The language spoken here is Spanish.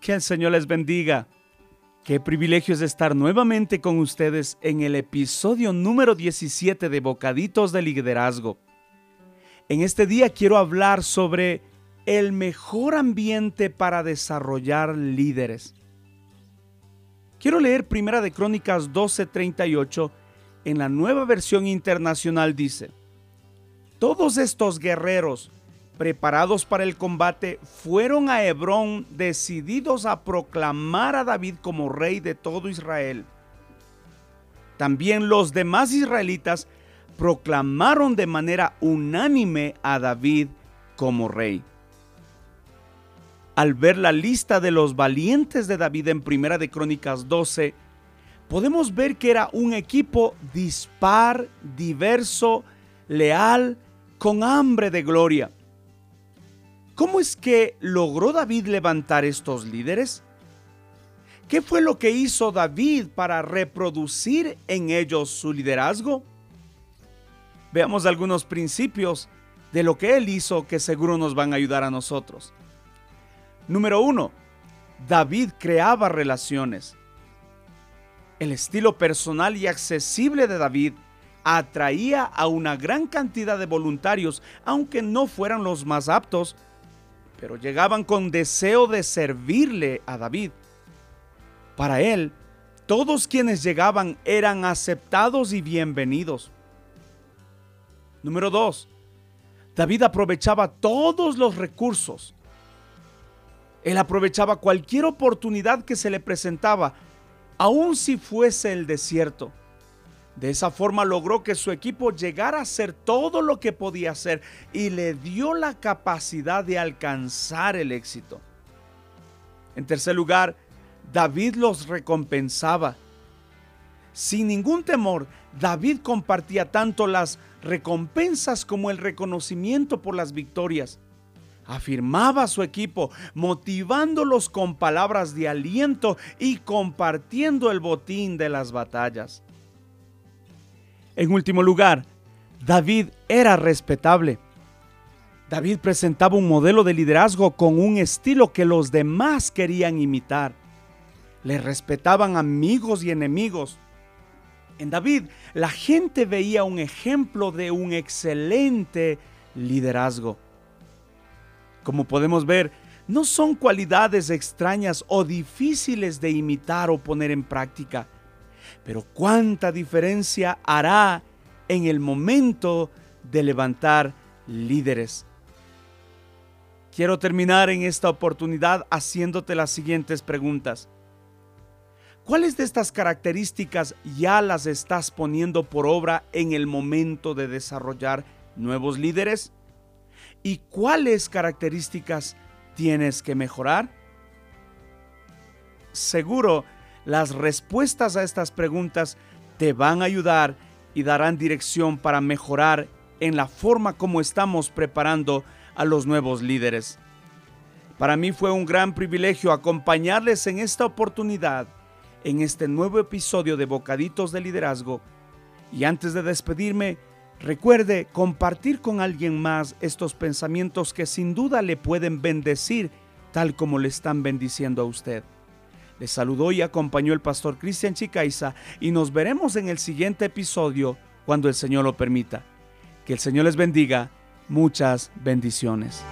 Que el Señor les bendiga. Qué privilegio es estar nuevamente con ustedes en el episodio número 17 de Bocaditos de Liderazgo. En este día quiero hablar sobre el mejor ambiente para desarrollar líderes. Quiero leer Primera de Crónicas 12:38 en la nueva versión internacional dice: Todos estos guerreros preparados para el combate, fueron a Hebrón decididos a proclamar a David como rey de todo Israel. También los demás israelitas proclamaron de manera unánime a David como rey. Al ver la lista de los valientes de David en Primera de Crónicas 12, podemos ver que era un equipo dispar, diverso, leal, con hambre de gloria. ¿Cómo es que logró David levantar estos líderes? ¿Qué fue lo que hizo David para reproducir en ellos su liderazgo? Veamos algunos principios de lo que él hizo que seguro nos van a ayudar a nosotros. Número uno, David creaba relaciones. El estilo personal y accesible de David atraía a una gran cantidad de voluntarios, aunque no fueran los más aptos pero llegaban con deseo de servirle a David. Para él, todos quienes llegaban eran aceptados y bienvenidos. Número 2. David aprovechaba todos los recursos. Él aprovechaba cualquier oportunidad que se le presentaba, aun si fuese el desierto. De esa forma logró que su equipo llegara a hacer todo lo que podía hacer y le dio la capacidad de alcanzar el éxito. En tercer lugar, David los recompensaba. Sin ningún temor, David compartía tanto las recompensas como el reconocimiento por las victorias. Afirmaba a su equipo, motivándolos con palabras de aliento y compartiendo el botín de las batallas. En último lugar, David era respetable. David presentaba un modelo de liderazgo con un estilo que los demás querían imitar. Le respetaban amigos y enemigos. En David, la gente veía un ejemplo de un excelente liderazgo. Como podemos ver, no son cualidades extrañas o difíciles de imitar o poner en práctica pero cuánta diferencia hará en el momento de levantar líderes. Quiero terminar en esta oportunidad haciéndote las siguientes preguntas. ¿Cuáles de estas características ya las estás poniendo por obra en el momento de desarrollar nuevos líderes? ¿Y cuáles características tienes que mejorar? Seguro las respuestas a estas preguntas te van a ayudar y darán dirección para mejorar en la forma como estamos preparando a los nuevos líderes. Para mí fue un gran privilegio acompañarles en esta oportunidad, en este nuevo episodio de Bocaditos de Liderazgo. Y antes de despedirme, recuerde compartir con alguien más estos pensamientos que sin duda le pueden bendecir tal como le están bendiciendo a usted. Les saludó y acompañó el pastor Cristian Chicaiza y nos veremos en el siguiente episodio cuando el Señor lo permita. Que el Señor les bendiga. Muchas bendiciones.